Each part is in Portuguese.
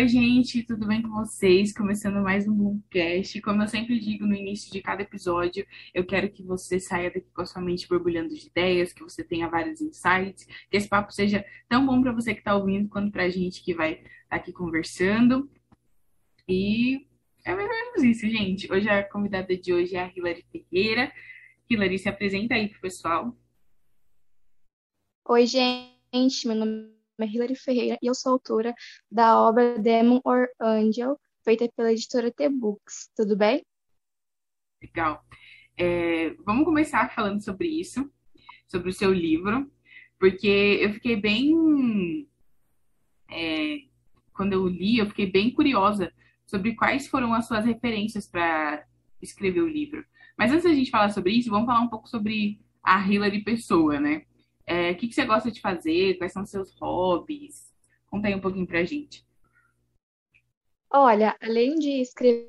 Oi, gente, tudo bem com vocês? Começando mais um Boomcast. Como eu sempre digo no início de cada episódio, eu quero que você saia daqui com a sua mente borbulhando de ideias, que você tenha vários insights, que esse papo seja tão bom para você que está ouvindo quanto para a gente que vai estar tá aqui conversando. E é mais ou menos isso, gente. Hoje a convidada de hoje é a Hilary Ferreira. Hilary, se apresenta aí pro pessoal. Oi, gente, meu nome é Hilary Ferreira e eu sou autora da obra Demon or Angel, feita pela editora T-Books. Tudo bem? Legal. É, vamos começar falando sobre isso, sobre o seu livro, porque eu fiquei bem. É, quando eu li, eu fiquei bem curiosa sobre quais foram as suas referências para escrever o livro. Mas antes da gente falar sobre isso, vamos falar um pouco sobre a Hilary Pessoa, né? É, o que, que você gosta de fazer? Quais são os seus hobbies? Conta aí um pouquinho pra gente. Olha, além de escrever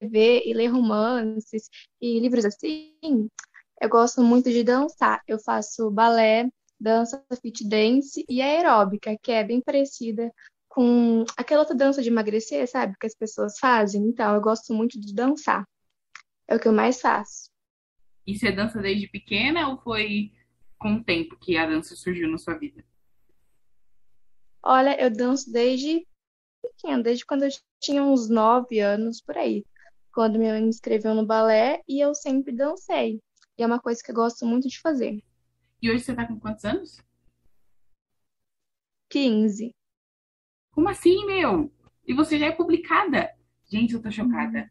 e ler romances e livros assim, eu gosto muito de dançar. Eu faço balé, dança fit dance e aeróbica, que é bem parecida com aquela outra dança de emagrecer, sabe? Que as pessoas fazem. Então, eu gosto muito de dançar. É o que eu mais faço. E você dança desde pequena ou foi com o tempo que a dança surgiu na sua vida? Olha, eu danço desde pequena, desde quando eu tinha uns nove anos por aí. Quando minha mãe me inscreveu no balé e eu sempre dancei. E é uma coisa que eu gosto muito de fazer. E hoje você tá com quantos anos? 15. Como assim, meu? E você já é publicada? Gente, eu tô chocada.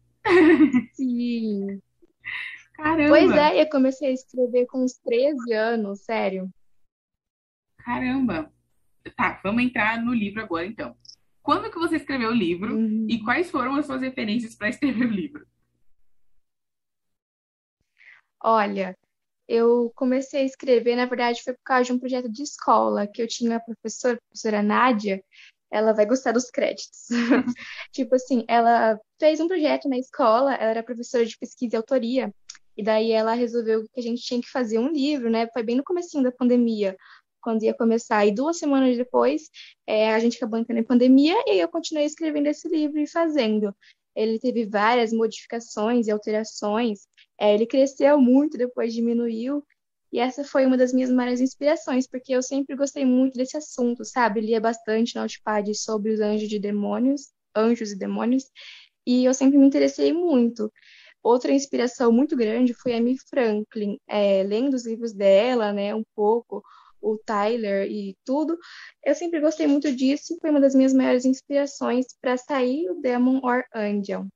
Sim. Caramba. Pois é, eu comecei a escrever com uns 13 anos, sério. Caramba. Tá, vamos entrar no livro agora, então. Quando que você escreveu o livro Uhum. e quais foram as suas referências para escrever o livro? Olha, eu comecei a escrever, na verdade, foi por causa de um projeto de escola, que eu tinha a professora, a professora Nádia, ela vai gostar dos créditos. Tipo assim, ela fez um projeto na escola, ela era professora de pesquisa e autoria, e daí ela resolveu que a gente tinha que fazer um livro, né? Foi bem no comecinho da pandemia, quando ia começar. E duas semanas depois, é, a gente acabou entrando em pandemia e eu continuei escrevendo esse livro e fazendo. Ele teve várias modificações e alterações. É, ele cresceu muito, depois diminuiu. E essa foi uma das minhas maiores inspirações, porque eu sempre gostei muito desse assunto, sabe? Lia bastante na Notepad sobre os anjos de demônios, anjos e demônios, e eu sempre me interessei muito. Outra inspiração muito grande foi a Amy Franklin, é, lendo os livros dela, né, um pouco, o Tyler e tudo. Eu sempre gostei muito disso foi uma das minhas maiores inspirações para sair o Demon or Angel.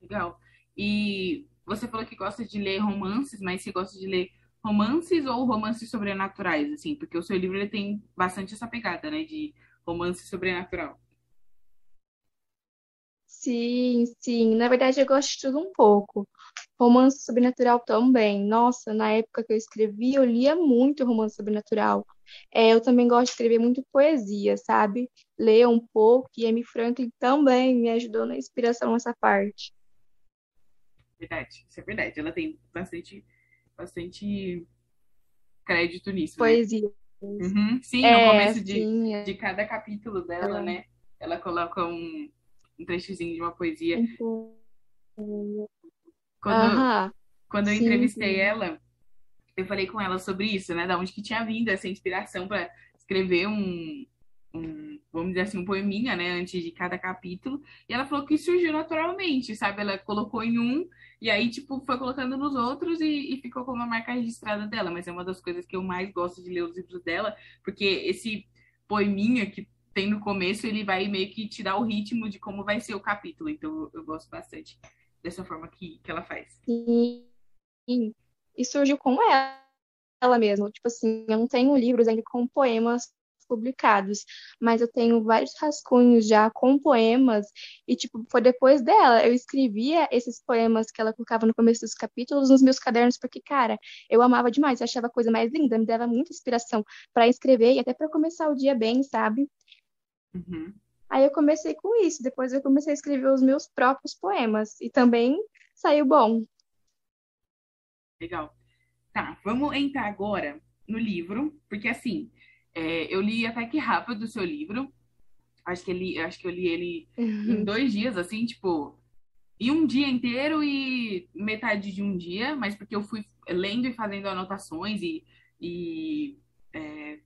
Legal. E você falou que gosta de ler romances, mas você gosta de ler romances ou romances sobrenaturais, assim? Porque o seu livro ele tem bastante essa pegada, né, de romance sobrenatural. Sim, sim. Na verdade, eu gosto de tudo um pouco. Romance sobrenatural também. Nossa, na época que eu escrevi, eu lia muito romance sobrenatural. É, eu também gosto de escrever muito poesia, sabe? Ler um pouco, e Amy Franklin também me ajudou na inspiração nessa parte. Verdade, isso é verdade. Ela tem bastante, bastante crédito nisso, né? Poesia. Uhum. Sim, no É, começo de, sim. de cada capítulo dela, ela- né? Ela coloca um, um trechozinho de uma poesia. Quando, Aham, quando eu sim, entrevistei sim. ela, eu falei com ela sobre isso, né? Da onde que tinha vindo essa inspiração para escrever um, um, vamos dizer assim, um poeminha, né? Antes de cada capítulo. E ela falou que surgiu naturalmente, sabe? Ela colocou em um e aí, tipo, foi colocando nos outros e, e ficou como uma marca registrada dela. Mas é uma das coisas que eu mais gosto de ler os livros dela, porque esse poeminha que tem no começo, ele vai meio que te dar o ritmo de como vai ser o capítulo. Então, eu, gosto bastante dessa forma que, que ela faz. Sim. E surgiu com ela. ela mesma. Tipo assim, eu não tenho livros ainda com poemas publicados, mas eu tenho vários rascunhos já com poemas e tipo, foi depois dela, eu escrevia esses poemas que ela colocava no começo dos capítulos nos meus cadernos porque, cara, eu amava demais, eu achava a coisa mais linda, me dava muita inspiração para escrever e até para começar o dia bem, sabe? Uhum. Aí eu comecei com isso, depois eu comecei a escrever os meus próprios poemas e também saiu bom. Legal. Tá, vamos entrar agora no livro, porque assim, é, eu li até que rápido o seu livro, Acho que, ele, acho que eu li ele em dois dias, assim, tipo, em um dia inteiro e metade de um dia, mas porque eu fui lendo e fazendo anotações e, e é,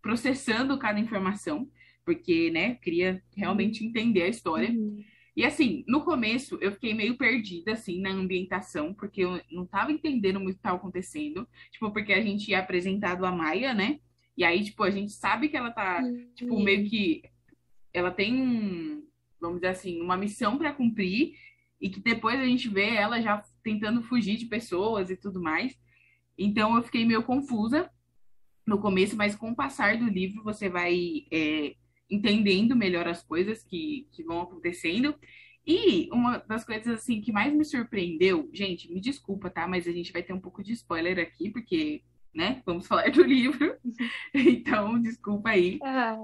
processando cada informação, porque, né, queria realmente entender a história. Uhum. E assim, no começo eu fiquei meio perdida, assim, na ambientação, porque eu não tava entendendo muito o que estava acontecendo. Tipo, porque a gente ia apresentado a Maia, né? E aí, tipo, a gente sabe que ela tá, tipo, meio que. Ela tem um, vamos dizer assim, uma missão para cumprir, e que depois a gente vê ela já tentando fugir de pessoas e tudo mais. Então eu fiquei meio confusa no começo, mas com o passar do livro você vai é, entendendo melhor as coisas que, que vão acontecendo. E uma das coisas assim que mais me surpreendeu, gente, me desculpa, tá? Mas a gente vai ter um pouco de spoiler aqui, porque, né, vamos falar do livro. então, desculpa aí. Ah,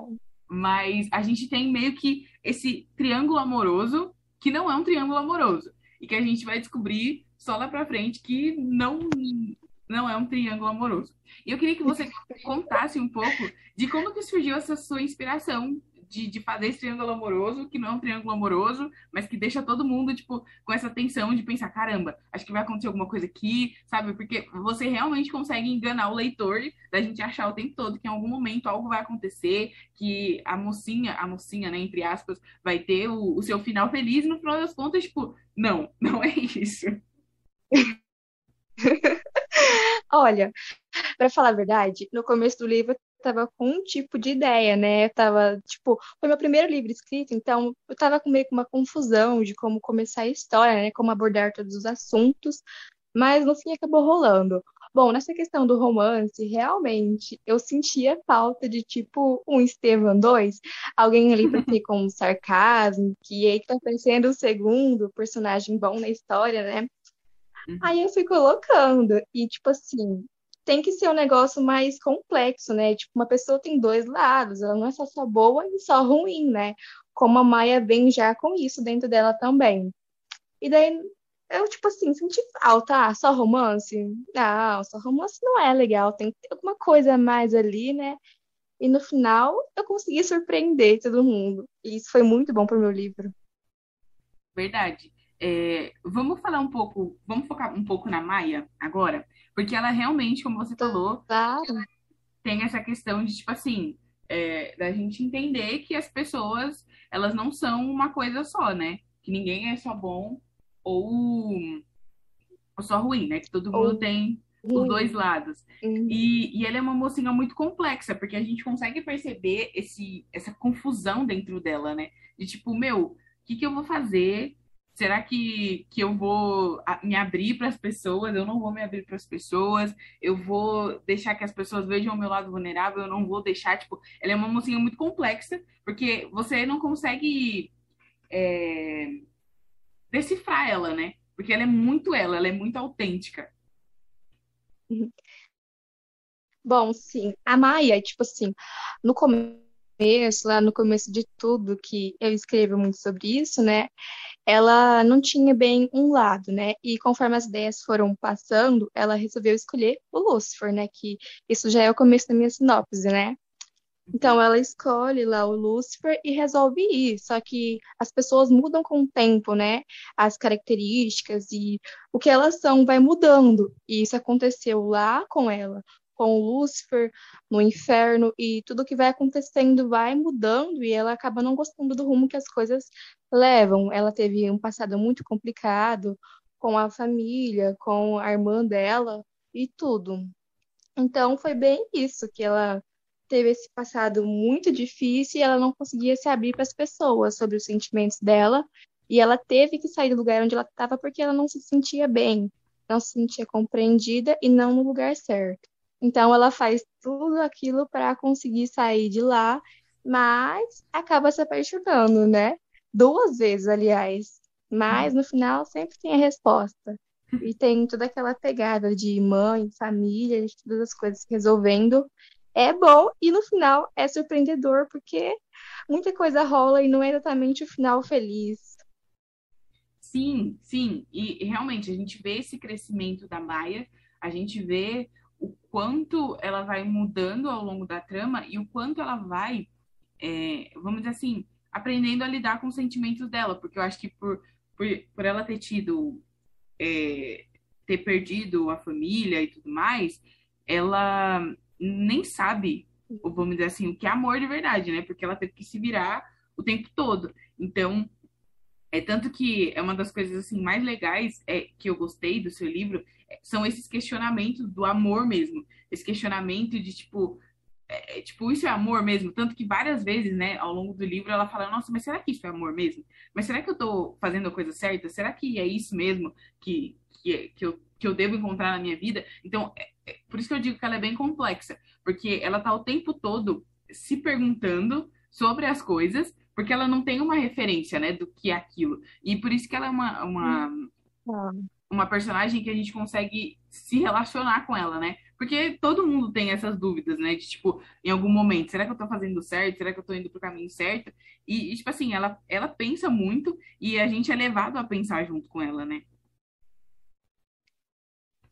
Mas a gente tem meio que esse triângulo amoroso, que não é um triângulo amoroso. E que a gente vai descobrir só lá pra frente que não, não é um triângulo amoroso. E eu queria que você contasse um pouco de como que surgiu essa sua inspiração de, de fazer esse triângulo amoroso, que não é um triângulo amoroso, mas que deixa todo mundo, tipo, com essa tensão de pensar, caramba, acho que vai acontecer alguma coisa aqui, sabe? Porque você realmente consegue enganar o leitor da gente achar o tempo todo que em algum momento algo vai acontecer, que a mocinha, a mocinha, né, entre aspas, vai ter o, o seu final feliz, e no final das contas, tipo, não, não é isso. Olha, pra falar a verdade, no começo do livro eu tava com um tipo de ideia, né? Eu tava, tipo, foi meu primeiro livro escrito, então eu tava com meio que uma confusão de como começar a história, né? Como abordar todos os assuntos, mas no fim acabou rolando. Bom, nessa questão do romance, realmente eu sentia falta de tipo um Estevam 2, alguém ali pra ter com um sarcasmo, que aí tá parecendo o segundo personagem bom na história, né? Aí eu fui colocando, e tipo assim, tem que ser um negócio mais complexo, né? Tipo, uma pessoa tem dois lados, ela não é só só boa e só ruim, né? Como a Maia vem já com isso dentro dela também. E daí eu, tipo assim, senti falta, ah, só romance? Não, só romance não é legal, tem que ter alguma coisa a mais ali, né? E no final eu consegui surpreender todo mundo. E isso foi muito bom pro meu livro. Verdade. É, vamos falar um pouco, vamos focar um pouco na Maia agora, porque ela realmente, como você falou, Claro. tem essa questão de, tipo assim, é, da gente entender que as pessoas, elas não são uma coisa só, né? Que ninguém é só bom ou, ou só ruim, né? Que todo mundo Ou tem os dois lados. Uhum. E, e ela é uma mocinha muito complexa, porque a gente consegue perceber esse, essa confusão dentro dela, né? De tipo, meu, o que que eu vou fazer? Será que, que eu vou me abrir para as pessoas? Eu não vou me abrir para as pessoas. Eu vou deixar que as pessoas vejam o meu lado vulnerável. Eu não vou deixar, tipo, ela é uma mocinha muito complexa, porque você não consegue é, decifrar ela, né? Porque ela é muito ela, ela é muito autêntica. Bom, sim. A Maia, tipo assim, no começo, lá no começo de tudo que eu escrevo muito sobre isso, né? Ela não tinha bem um lado, né? E conforme as ideias foram passando, ela resolveu escolher o Lúcifer, né? Que isso já é o começo da minha sinopse, né? Então ela escolhe lá o Lúcifer e resolve ir. Só que as pessoas mudam com o tempo, né? As características e o que elas são vai mudando. E isso aconteceu lá com ela, com Lúcifer no inferno, e tudo que vai acontecendo vai mudando e ela acaba não gostando do rumo que as coisas levam. Ela teve um passado muito complicado com a família, com a irmã dela e tudo. Então foi bem isso que ela teve esse passado muito difícil e ela não conseguia se abrir para as pessoas sobre os sentimentos dela. E ela teve que sair do lugar onde ela estava porque ela não se sentia bem, não se sentia compreendida e não no lugar certo. Então ela faz tudo aquilo para conseguir sair de lá, mas acaba se apaixonando, né? Duas vezes, aliás. Mas no final sempre tem a resposta. E tem toda aquela pegada de mãe, família, de todas as coisas resolvendo é bom e no final é surpreendedor, porque muita coisa rola e não é exatamente o final feliz. Sim, sim. E realmente a gente vê esse crescimento da Maia, a gente vê quanto ela vai mudando ao longo da trama e o quanto ela vai, é, vamos dizer assim, aprendendo a lidar com os sentimentos dela, porque eu acho que por, por, por ela ter tido, é, ter perdido a família e tudo mais, ela nem sabe, vamos dizer assim, o que é amor de verdade, né? Porque ela teve que se virar o tempo todo. Então, é tanto que é uma das coisas assim mais legais é que eu gostei do seu livro é, são esses questionamentos do amor mesmo, esse questionamento de tipo é, é, tipo, isso é amor mesmo? Tanto que várias vezes, né, ao longo do livro, ela fala, nossa, mas será que isso é amor mesmo? Mas será que eu tô fazendo a coisa certa? Será que é isso mesmo que, que, que, eu, que eu devo encontrar na minha vida? Então, é, é, por isso que eu digo que ela é bem complexa, porque ela tá o tempo todo se perguntando sobre as coisas, porque ela não tem uma referência, né, do que é aquilo. E por isso que ela é uma, uma, hum. uma personagem que a gente consegue se relacionar com ela, né? Porque todo mundo tem essas dúvidas, né? De, tipo, em algum momento, será que eu tô fazendo certo? Será que eu tô indo pro caminho certo? E, e, tipo assim, ela, ela pensa muito e a gente é levado a pensar junto com ela, né?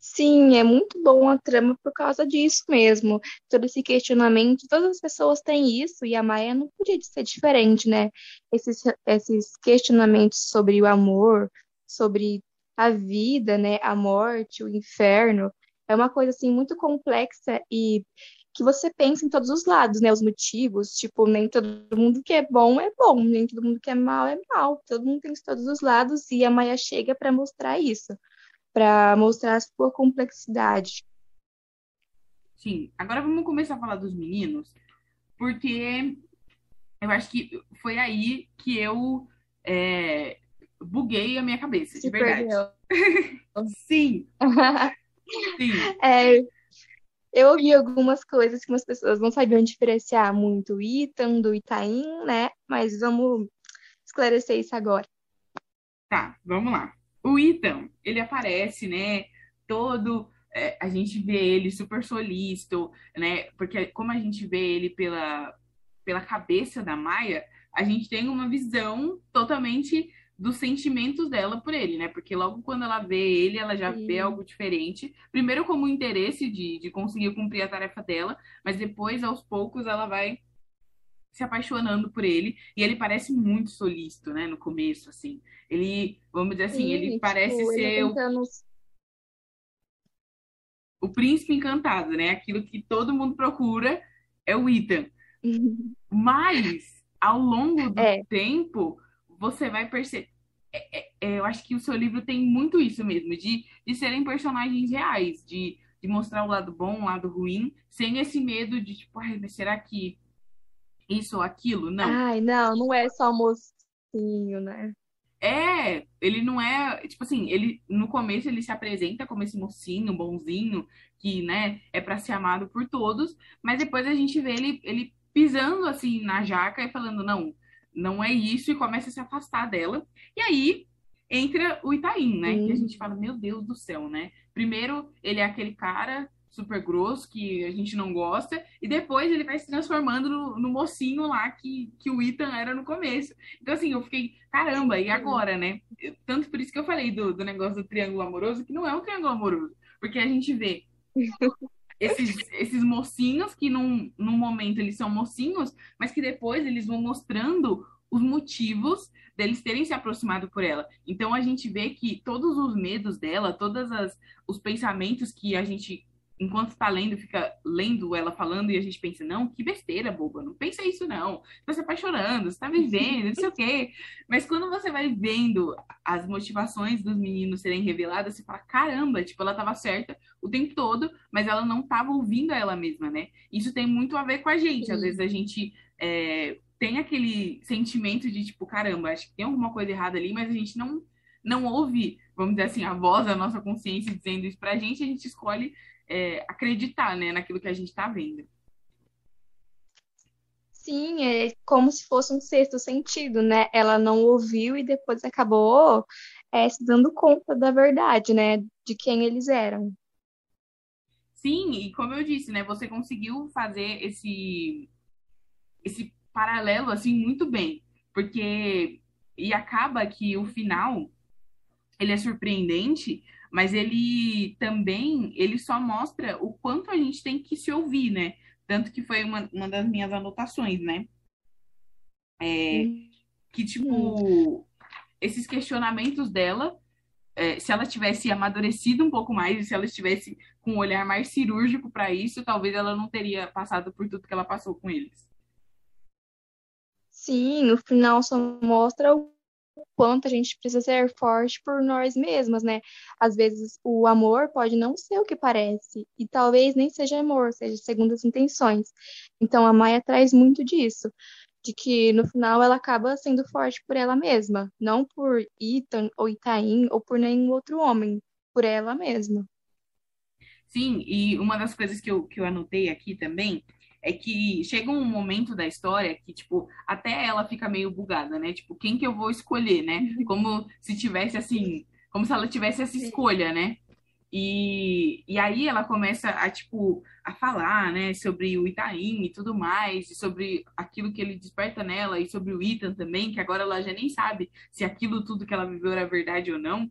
Sim, é muito bom a trama por causa disso mesmo. Todo esse questionamento, todas as pessoas têm isso e a Maia não podia ser diferente, né? Esses, esses questionamentos sobre o amor, sobre a vida, né? A morte, o inferno é uma coisa assim muito complexa e que você pensa em todos os lados, né? Os motivos, tipo, nem todo mundo que é bom é bom, nem todo mundo que é mal é mal. Todo mundo tem todos os lados e a Maia chega para mostrar isso, para mostrar a sua complexidade. Sim. Agora vamos começar a falar dos meninos, porque eu acho que foi aí que eu é, buguei a minha cabeça, Se de verdade. Sim. Sim. É, eu ouvi algumas coisas que as pessoas não sabiam diferenciar muito o Ethan do Itaim, né? Mas vamos esclarecer isso agora. Tá, vamos lá. O Ethan, ele aparece, né? Todo. É, a gente vê ele super solícito, né? Porque como a gente vê ele pela, pela cabeça da Maia, a gente tem uma visão totalmente dos sentimentos dela por ele, né? Porque logo quando ela vê ele, ela já Sim. vê algo diferente. Primeiro, como interesse de, de conseguir cumprir a tarefa dela, mas depois, aos poucos, ela vai se apaixonando por ele. E ele parece muito solícito, né? No começo, assim. Ele, vamos dizer assim, Sim, ele tipo, parece ele ser. Tentando... O... o príncipe encantado, né? Aquilo que todo mundo procura é o Ethan. Mas, ao longo do é. tempo, você vai perceber. É, é, é, eu acho que o seu livro tem muito isso mesmo, de, de serem personagens reais, de, de mostrar o lado bom, o lado ruim, sem esse medo de, tipo, ai, mas será que isso ou aquilo? Não. Ai, não, não é só mocinho, né? É, ele não é, tipo assim, ele no começo ele se apresenta como esse mocinho, bonzinho, que, né, é para ser amado por todos, mas depois a gente vê ele, ele pisando assim na jaca e falando, não, não é isso, e começa a se afastar dela. E aí entra o Itaim, né? Sim. Que a gente fala, meu Deus do céu, né? Primeiro, ele é aquele cara super grosso que a gente não gosta, e depois ele vai se transformando no, no mocinho lá que, que o Ethan era no começo. Então, assim, eu fiquei, caramba, e agora, né? Tanto por isso que eu falei do, do negócio do triângulo amoroso, que não é um triângulo amoroso, porque a gente vê esses, esses mocinhos que num, num momento eles são mocinhos, mas que depois eles vão mostrando os motivos deles terem se aproximado por ela. Então a gente vê que todos os medos dela, todos os pensamentos que a gente enquanto está lendo, fica lendo ela falando e a gente pensa, não, que besteira, boba, não pensa isso não. Você está apaixonando, você está vivendo, não sei o quê. Mas quando você vai vendo as motivações dos meninos serem reveladas, você fala, caramba, tipo, ela estava certa o tempo todo, mas ela não estava ouvindo a ela mesma, né? Isso tem muito a ver com a gente. Sim. Às vezes a gente é, tem aquele sentimento de, tipo, caramba, acho que tem alguma coisa errada ali, mas a gente não não ouve, vamos dizer assim, a voz da nossa consciência dizendo isso pra gente, a gente escolhe é, acreditar né, naquilo que a gente está vendo. Sim, é como se fosse um sexto sentido, né? Ela não ouviu e depois acabou é, se dando conta da verdade, né? De quem eles eram. Sim, e como eu disse, né? Você conseguiu fazer esse, esse paralelo assim muito bem, porque e acaba que o final ele é surpreendente, mas ele também, ele só mostra o quanto a gente tem que se ouvir, né? Tanto que foi uma, uma das minhas anotações, né? É, que, tipo, esses questionamentos dela, é, se ela tivesse amadurecido um pouco mais, se ela estivesse com um olhar mais cirúrgico para isso, talvez ela não teria passado por tudo que ela passou com eles. Sim, no final só mostra o quanto a gente precisa ser forte por nós mesmas, né? Às vezes o amor pode não ser o que parece, e talvez nem seja amor, seja segundo as intenções. Então a Maia traz muito disso, de que no final ela acaba sendo forte por ela mesma, não por Ethan ou Itaim ou por nenhum outro homem, por ela mesma. Sim, e uma das coisas que eu, que eu anotei aqui também é que chega um momento da história que, tipo, até ela fica meio bugada, né? Tipo, quem que eu vou escolher, né? Uhum. Como se tivesse assim, como se ela tivesse essa escolha, né? E, e aí ela começa a, tipo, a falar, né, sobre o Itaim e tudo mais, e sobre aquilo que ele desperta nela, e sobre o Ethan também, que agora ela já nem sabe se aquilo tudo que ela viveu era verdade ou não.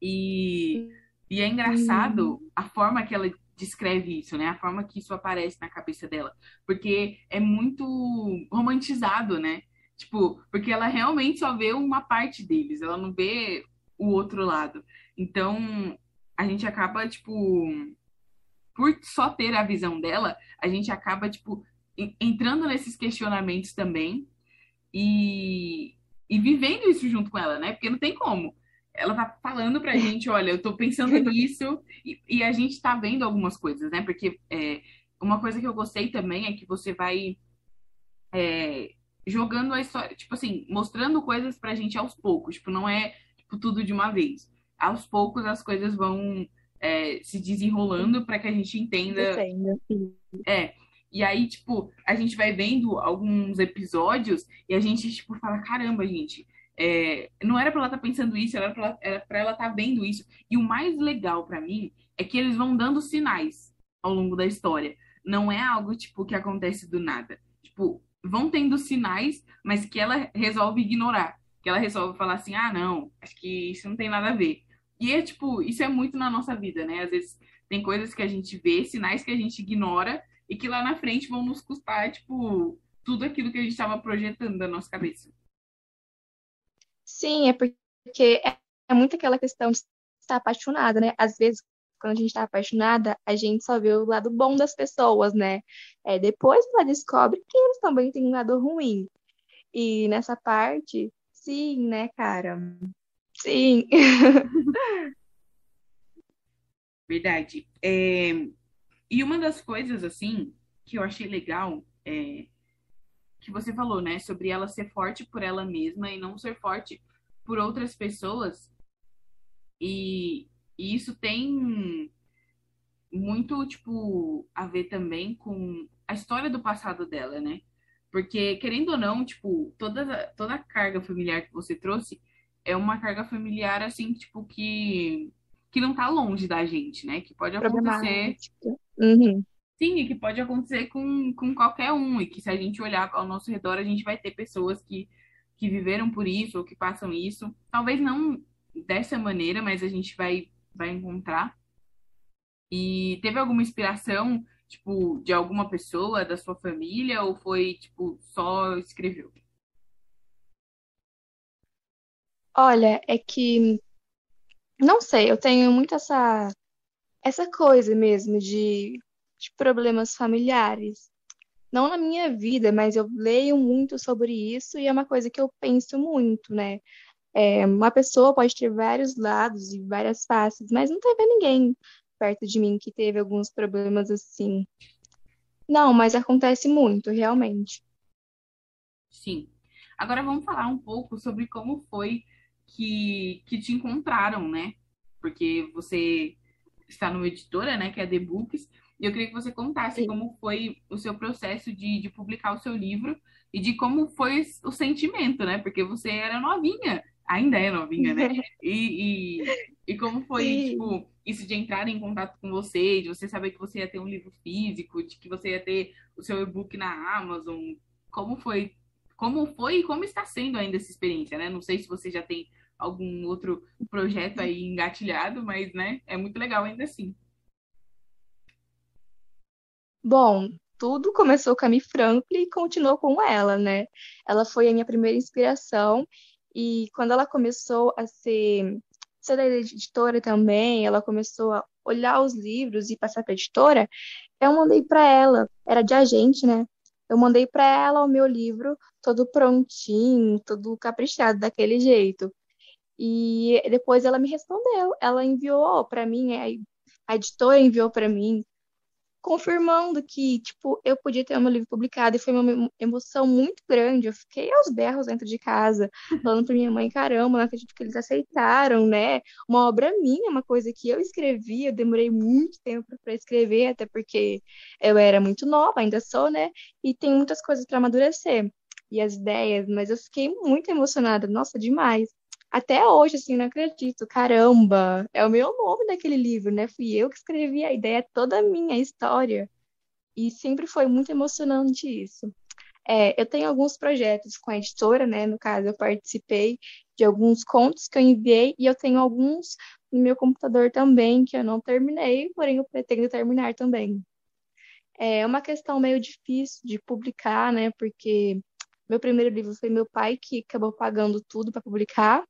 E, e é engraçado uhum. a forma que ela descreve isso, né? A forma que isso aparece na cabeça dela. Porque é muito romantizado, né? Tipo, porque ela realmente só vê uma parte deles, ela não vê o outro lado. Então, a gente acaba, tipo, por só ter a visão dela, a gente acaba, tipo, entrando nesses questionamentos também e, e vivendo isso junto com ela, né? Porque não tem como ela tá falando pra gente, olha, eu tô pensando nisso, e, e a gente tá vendo algumas coisas, né? Porque é, uma coisa que eu gostei também é que você vai é, jogando a história, tipo assim, mostrando coisas pra gente aos poucos, tipo, não é tipo, tudo de uma vez. Aos poucos as coisas vão é, se desenrolando para que a gente entenda. É. E aí, tipo, a gente vai vendo alguns episódios e a gente, tipo, fala, caramba, gente, é, não era para ela estar tá pensando isso, era para ela estar tá vendo isso. E o mais legal para mim é que eles vão dando sinais ao longo da história. Não é algo tipo que acontece do nada. Tipo, vão tendo sinais, mas que ela resolve ignorar. Que ela resolve falar assim: "Ah, não, acho que isso não tem nada a ver". E é tipo, isso é muito na nossa vida, né? Às vezes tem coisas que a gente vê, sinais que a gente ignora e que lá na frente vão nos custar, tipo, tudo aquilo que a gente estava projetando na nossa cabeça. Sim, é porque é, muito aquela questão de estar apaixonada, né? Às vezes, quando a gente está apaixonada, a gente só vê o lado bom das pessoas, né? É, depois ela descobre que eles também têm um lado ruim. E nessa parte, sim, né, cara? Sim. Verdade. É... E uma das coisas, assim, que eu achei legal é que você falou, né? Sobre ela ser forte por ela mesma e não ser forte por outras pessoas. E, e isso tem muito, tipo, a ver também com a história do passado dela, né? Porque, querendo ou não, tipo, toda, toda a carga familiar que você trouxe é uma carga familiar, assim, tipo, que, que não tá longe da gente, né? Que pode acontecer. Uhum. Sim, e que pode acontecer com, com qualquer um, e que se a gente olhar ao nosso redor, a gente vai ter pessoas que, que viveram por isso ou que passam isso. Talvez não dessa maneira, mas a gente vai, vai encontrar. E teve alguma inspiração, tipo, de alguma pessoa da sua família, ou foi, tipo, só escreveu? Olha, é que não sei, eu tenho muito essa essa coisa mesmo de de problemas familiares. Não na minha vida, mas eu leio muito sobre isso e é uma coisa que eu penso muito, né? É, uma pessoa pode ter vários lados e várias faces, mas não teve ninguém perto de mim que teve alguns problemas assim. Não, mas acontece muito, realmente. Sim. Agora vamos falar um pouco sobre como foi que, que te encontraram, né? Porque você está numa editora, né, que é The Books, e eu queria que você contasse Sim. como foi o seu processo de, de publicar o seu livro e de como foi o sentimento, né? Porque você era novinha, ainda é novinha, né? E, e, e como foi, Sim. tipo, isso de entrar em contato com você, de você saber que você ia ter um livro físico, de que você ia ter o seu e-book na Amazon. Como foi? Como foi e como está sendo ainda essa experiência, né? Não sei se você já tem algum outro projeto aí engatilhado, mas, né, é muito legal ainda assim. Bom, tudo começou com a Mi Franklin e continuou com ela, né? Ela foi a minha primeira inspiração e quando ela começou a ser, ser da editora também, ela começou a olhar os livros e passar para a editora, eu mandei para ela, era de agente, né? Eu mandei para ela o meu livro todo prontinho, todo caprichado daquele jeito. E depois ela me respondeu, ela enviou para mim, a editora enviou para mim confirmando que, tipo, eu podia ter meu livro publicado e foi uma emoção muito grande. Eu fiquei aos berros dentro de casa, falando para minha mãe, caramba, não acredito que eles aceitaram, né? Uma obra minha, uma coisa que eu escrevi, eu demorei muito tempo para escrever, até porque eu era muito nova, ainda sou, né? E tem muitas coisas para amadurecer e as ideias, mas eu fiquei muito emocionada, nossa, demais até hoje, assim, não acredito. Caramba, é o meu nome daquele livro, né? Fui eu que escrevi a ideia, toda a minha história. E sempre foi muito emocionante isso. É, eu tenho alguns projetos com a editora, né? No caso, eu participei de alguns contos que eu enviei e eu tenho alguns no meu computador também que eu não terminei, porém eu pretendo terminar também. É uma questão meio difícil de publicar, né? Porque meu primeiro livro foi meu pai que acabou pagando tudo para publicar.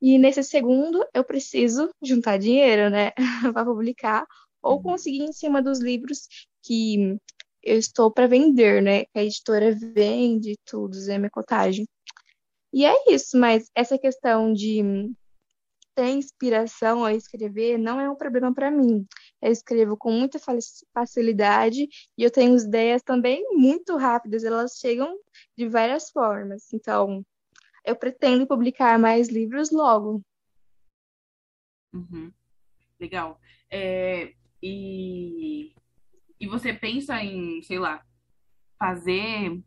E nesse segundo, eu preciso juntar dinheiro, né, para publicar ou uhum. conseguir em cima dos livros que eu estou para vender, né? Que a editora vende tudo, é minha cotagem. E é isso, mas essa questão de ter inspiração a escrever não é um problema para mim. Eu escrevo com muita facilidade e eu tenho ideias também muito rápidas, elas chegam de várias formas. Então, eu pretendo publicar mais livros logo. Uhum. Legal. É, e, e você pensa em, sei lá, fazer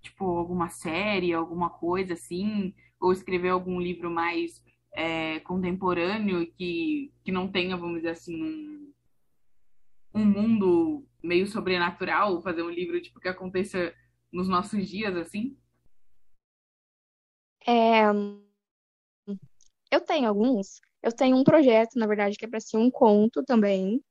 tipo alguma série, alguma coisa assim, ou escrever algum livro mais é, contemporâneo que, que não tenha, vamos dizer assim, um, um mundo meio sobrenatural, fazer um livro tipo que aconteça nos nossos dias assim? É, eu tenho alguns. Eu tenho um projeto, na verdade, que é para ser um conto também,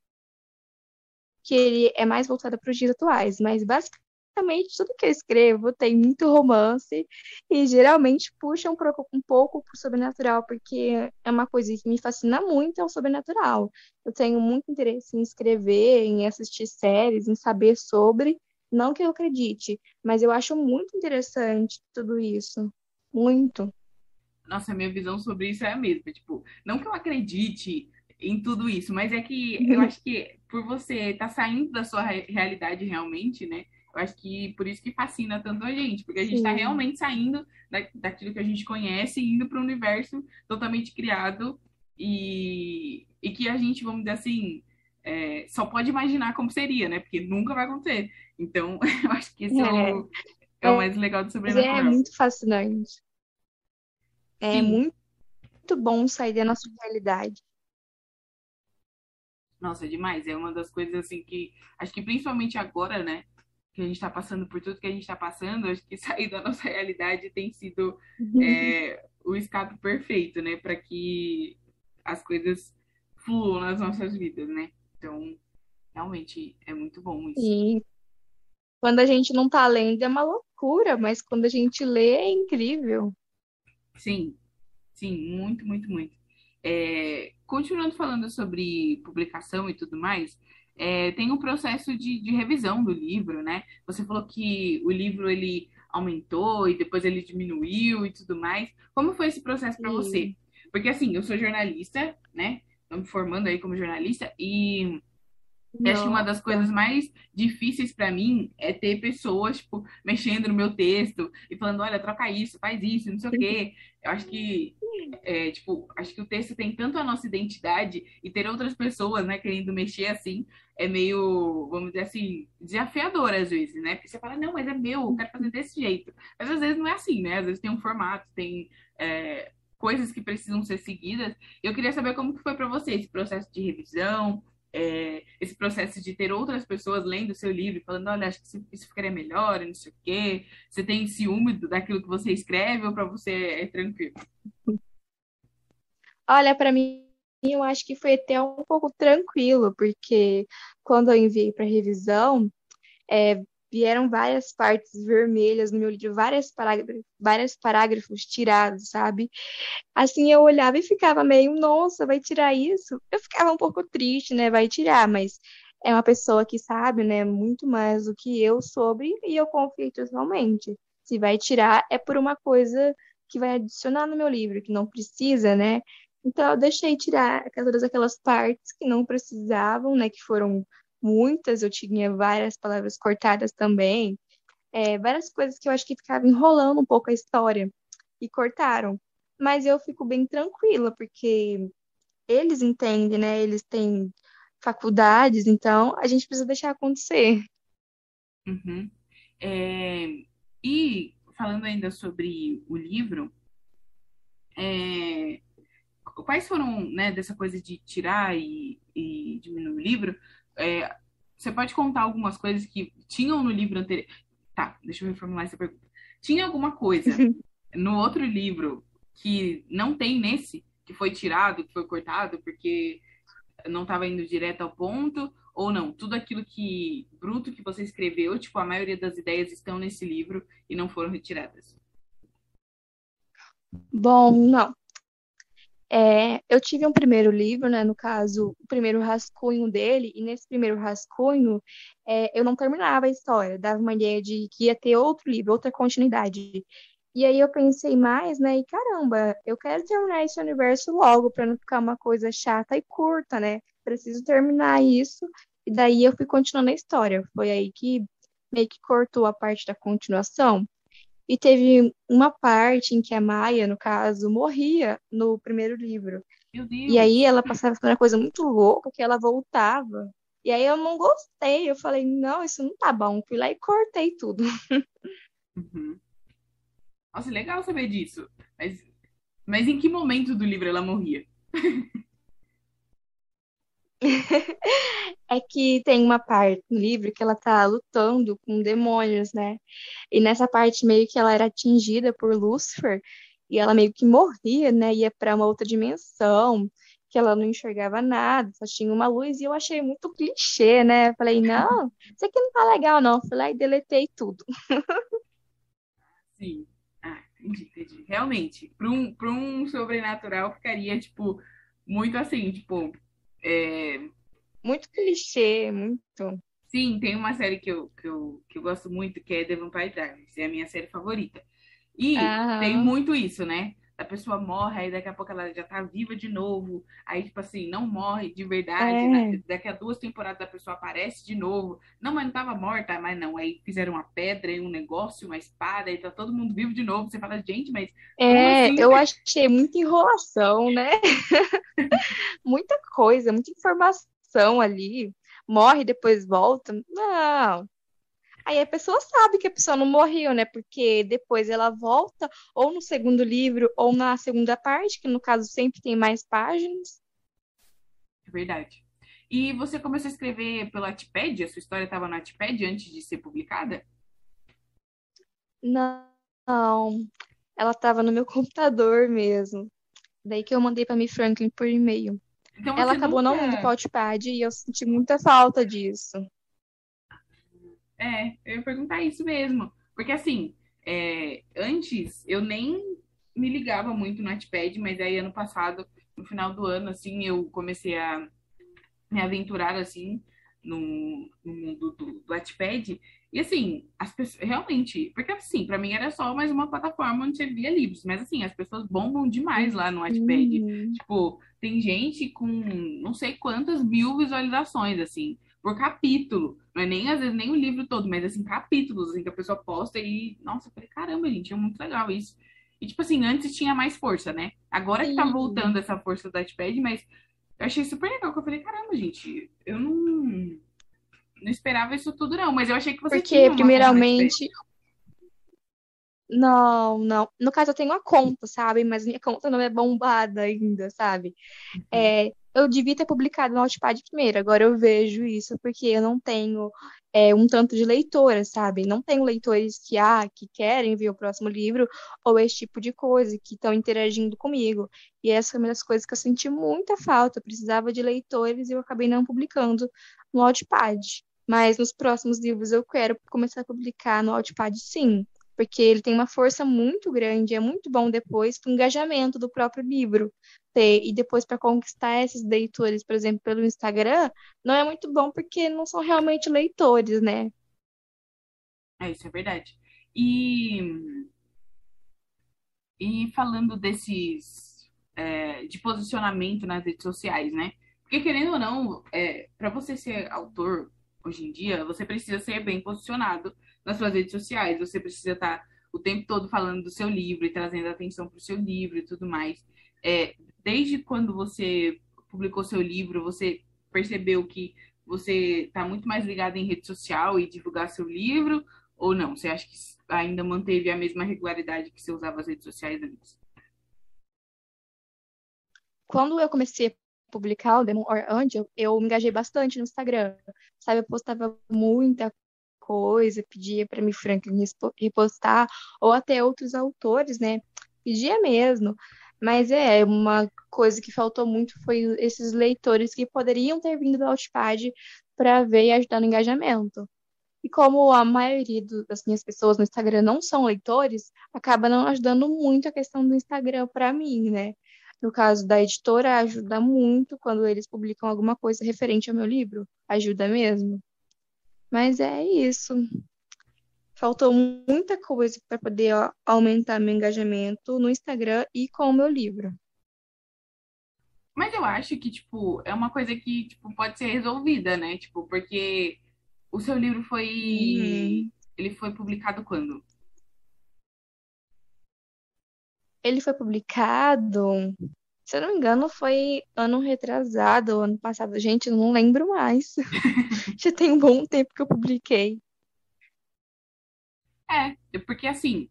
que ele é mais voltado para os dias atuais, mas basicamente tudo que eu escrevo tem muito romance e geralmente puxa um, um pouco para o sobrenatural, porque é uma coisa que me fascina muito, é o sobrenatural. Eu tenho muito interesse em escrever, em assistir séries, em saber sobre, não que eu acredite, mas eu acho muito interessante tudo isso. Muito. Nossa, a minha visão sobre isso é a mesma. Tipo, não que eu acredite em tudo isso, mas é que eu acho que por você estar tá saindo da sua realidade realmente, né? Eu acho que por isso que fascina tanto a gente, porque a gente está realmente saindo da, daquilo que a gente conhece e indo para um universo totalmente criado e, e que a gente, vamos dizer assim, é, só pode imaginar como seria, né? Porque nunca vai acontecer. Então, eu acho que esse é, é o, é o mais legal do sobrenatural. É muito fascinante. É Sim. muito, muito bom sair da nossa realidade. Nossa, é demais. É uma das coisas assim que acho que principalmente agora, né? Que a gente está passando por tudo que a gente está passando, acho que sair da nossa realidade tem sido uhum. é, o escape perfeito, né? Para que as coisas fluam nas nossas vidas, né? Então, realmente é muito bom isso. E quando a gente não tá lendo é uma loucura, mas quando a gente lê é incrível. Sim, sim, muito, muito, muito. É, continuando falando sobre publicação e tudo mais, é, tem um processo de, de revisão do livro, né? Você falou que o livro ele aumentou e depois ele diminuiu e tudo mais. Como foi esse processo para você? Porque assim, eu sou jornalista, né? Estou me formando aí como jornalista e eu acho que uma das coisas mais difíceis para mim é ter pessoas, tipo, mexendo no meu texto e falando, olha, troca isso, faz isso, não sei o quê. Eu acho que, é, tipo, acho que o texto tem tanto a nossa identidade e ter outras pessoas, né, querendo mexer assim, é meio, vamos dizer assim, desafiador às vezes, né? Porque você fala, não, mas é meu, eu quero fazer desse jeito. Mas às vezes não é assim, né? Às vezes tem um formato, tem é, coisas que precisam ser seguidas. Eu queria saber como que foi para você esse processo de revisão, é, esse processo de ter outras pessoas lendo o seu livro, falando, olha, acho que isso ficaria melhor, não sei o quê. Você tem ciúme daquilo que você escreve ou para você é tranquilo? Olha, para mim, eu acho que foi até um pouco tranquilo, porque quando eu enviei para revisão, é, vieram várias partes vermelhas no meu livro, várias parágrafos, vários parágrafos tirados, sabe? Assim eu olhava e ficava meio, nossa, vai tirar isso? Eu ficava um pouco triste, né? Vai tirar, mas é uma pessoa que sabe, né, muito mais do que eu sobre e eu confio totalmente. Se vai tirar é por uma coisa que vai adicionar no meu livro, que não precisa, né? Então eu deixei tirar todas aquelas partes que não precisavam, né, que foram muitas, eu tinha várias palavras cortadas também, é, várias coisas que eu acho que ficava enrolando um pouco a história e cortaram. Mas eu fico bem tranquila, porque eles entendem, né? Eles têm faculdades, então a gente precisa deixar acontecer. Uhum. É, e falando ainda sobre o livro, é, quais foram, né, dessa coisa de tirar e, e diminuir o livro? É, você pode contar algumas coisas que tinham no livro anterior? Tá, deixa eu reformular essa pergunta. Tinha alguma coisa no outro livro que não tem nesse, que foi tirado, que foi cortado, porque não estava indo direto ao ponto, ou não? Tudo aquilo que bruto que você escreveu, tipo, a maioria das ideias estão nesse livro e não foram retiradas. Bom, não. É, eu tive um primeiro livro, né, no caso, o primeiro rascunho dele, e nesse primeiro rascunho é, eu não terminava a história, dava uma ideia de que ia ter outro livro, outra continuidade. E aí eu pensei mais, né, e caramba, eu quero terminar esse universo logo, para não ficar uma coisa chata e curta, né? Preciso terminar isso, e daí eu fui continuando a história. Foi aí que meio que cortou a parte da continuação. E teve uma parte em que a Maia, no caso, morria no primeiro livro. E aí ela passava por uma coisa muito louca, que ela voltava. E aí eu não gostei. Eu falei, não, isso não tá bom. Fui lá e cortei tudo. Uhum. Nossa, legal saber disso. Mas, mas em que momento do livro ela morria? é que tem uma parte no livro que ela tá lutando com demônios, né? E nessa parte meio que ela era atingida por Lúcifer e ela meio que morria, né? Ia para uma outra dimensão, que ela não enxergava nada, só tinha uma luz e eu achei muito clichê, né? Falei, não, isso aqui não tá legal, não. Fui lá e deletei tudo. Sim. Ah, entendi, entendi. Realmente, para um, pra um sobrenatural ficaria, tipo, muito assim, tipo, é... Muito clichê, muito. Sim, tem uma série que eu, que eu, que eu gosto muito, que é The Vampire Diaries, é a minha série favorita. E Aham. tem muito isso, né? A pessoa morre, aí daqui a pouco ela já tá viva de novo. Aí, tipo assim, não morre de verdade. É. Né? Daqui a duas temporadas a pessoa aparece de novo. Não, mas não tava morta, mas não. Aí fizeram uma pedra, um negócio, uma espada, e tá todo mundo vivo de novo. Você fala, gente, mas. É, assim? eu achei muita enrolação, né? muita coisa, muita informação ali. Morre, depois volta. Não, Aí a pessoa sabe que a pessoa não morreu, né? Porque depois ela volta, ou no segundo livro, ou na segunda parte, que no caso sempre tem mais páginas. É verdade. E você começou a escrever pelo Wattpad? A sua história estava no Wattpad antes de ser publicada? Não, ela estava no meu computador mesmo. Daí que eu mandei para Miss Franklin por e-mail. Então, ela acabou nunca... não indo para o Wattpad e eu senti muita falta disso. É, eu ia perguntar isso mesmo. Porque assim, é, antes eu nem me ligava muito no Notepad, mas aí ano passado, no final do ano, assim, eu comecei a me aventurar assim no, no mundo do, do Wattpad. E assim, as pessoas realmente, porque assim, para mim era só mais uma plataforma onde você via livros, mas assim, as pessoas bombam demais lá no Wattpad. Uhum. Tipo, tem gente com não sei quantas mil visualizações, assim por capítulo. Não é nem, às vezes, nem o livro todo, mas, assim, capítulos, assim, que a pessoa posta e... Nossa, eu falei, caramba, gente, é muito legal isso. E, tipo assim, antes tinha mais força, né? Agora que tá voltando essa força do Touchpad, mas eu achei super legal, que eu falei, caramba, gente, eu não... Não esperava isso tudo, não. Mas eu achei que você Porque, tinha primeiramente... Não, não. No caso, eu tenho uma conta, sabe? Mas minha conta não é bombada ainda, sabe? Uhum. É, eu devia ter publicado no Notepad primeiro, agora eu vejo isso porque eu não tenho é, um tanto de leitoras, sabe? Não tenho leitores que, ah, que querem ver o próximo livro ou esse tipo de coisa, que estão interagindo comigo. E essa foi uma das coisas que eu senti muita falta, eu precisava de leitores e eu acabei não publicando no Notepad. Mas nos próximos livros eu quero começar a publicar no Wattpad, sim, porque ele tem uma força muito grande, é muito bom depois para o engajamento do próprio livro ter, e depois para conquistar esses leitores, por exemplo, pelo Instagram, não é muito bom porque não são realmente leitores, né? É, isso é verdade. E, e falando desses é, de posicionamento nas redes sociais, né? Porque querendo ou não, é, para você ser autor hoje em dia, você precisa ser bem posicionado nas suas redes sociais. Você precisa estar o tempo todo falando do seu livro e trazendo atenção para o seu livro e tudo mais. É, desde quando você publicou seu livro, você percebeu que você está muito mais ligado em rede social e divulgar seu livro? Ou não? Você acha que ainda manteve a mesma regularidade que você usava as redes sociais antes? Quando eu comecei a publicar o Demon or Angel, eu me engajei bastante no Instagram. Sabe, eu postava muita coisa, pedia para me Franklin repostar, ou até outros autores, né? Pedia mesmo. Mas é, uma coisa que faltou muito foi esses leitores que poderiam ter vindo do Outpad para ver e ajudar no engajamento. E como a maioria do, das minhas pessoas no Instagram não são leitores, acaba não ajudando muito a questão do Instagram para mim, né? No caso da editora, ajuda muito quando eles publicam alguma coisa referente ao meu livro. Ajuda mesmo. Mas é isso. Faltou muita coisa para poder ó, aumentar meu engajamento no Instagram e com o meu livro. Mas eu acho que, tipo, é uma coisa que, tipo, pode ser resolvida, né? Tipo, porque o seu livro foi. Uhum. Ele foi publicado quando? Ele foi publicado se eu não me engano, foi ano retrasado, ano passado. Gente, eu não lembro mais. Já tem um bom tempo que eu publiquei. É, porque assim,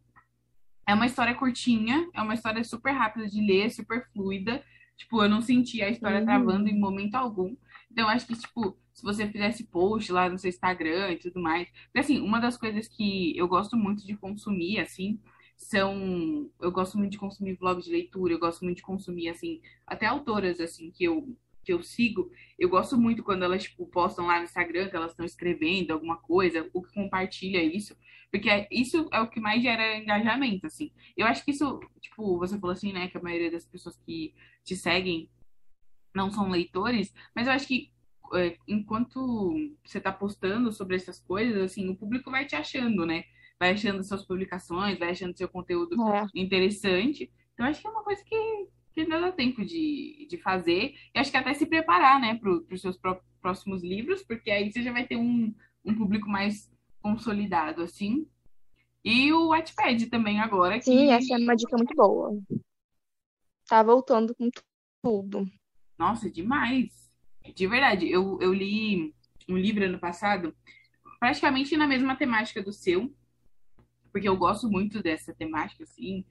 é uma história curtinha, é uma história super rápida de ler, super fluida. Tipo, eu não senti a história uhum. travando em momento algum. Então, acho que, tipo, se você fizesse post lá no seu Instagram e tudo mais. Porque, assim, uma das coisas que eu gosto muito de consumir, assim, são. Eu gosto muito de consumir vlogs de leitura, eu gosto muito de consumir, assim, até autoras, assim, que eu, que eu sigo. Eu gosto muito quando elas, tipo, postam lá no Instagram que elas estão escrevendo alguma coisa, ou que compartilha isso, porque isso é o que mais gera engajamento, assim. Eu acho que isso, tipo, você falou assim, né, que a maioria das pessoas que te seguem não são leitores, mas eu acho que é, enquanto você tá postando sobre essas coisas, assim, o público vai te achando, né? vai achando suas publicações, vai achando seu conteúdo é. interessante. Então, acho que é uma coisa que, que ainda dá tempo de, de fazer. E acho que até se preparar, né, para os seus próximos livros, porque aí você já vai ter um, um público mais consolidado, assim. E o Wattpad também agora. Que... Sim, essa é uma dica muito boa. Tá voltando com tudo. Nossa, demais. De verdade, eu, eu li um livro ano passado, praticamente na mesma temática do seu, porque eu gosto muito dessa temática, assim,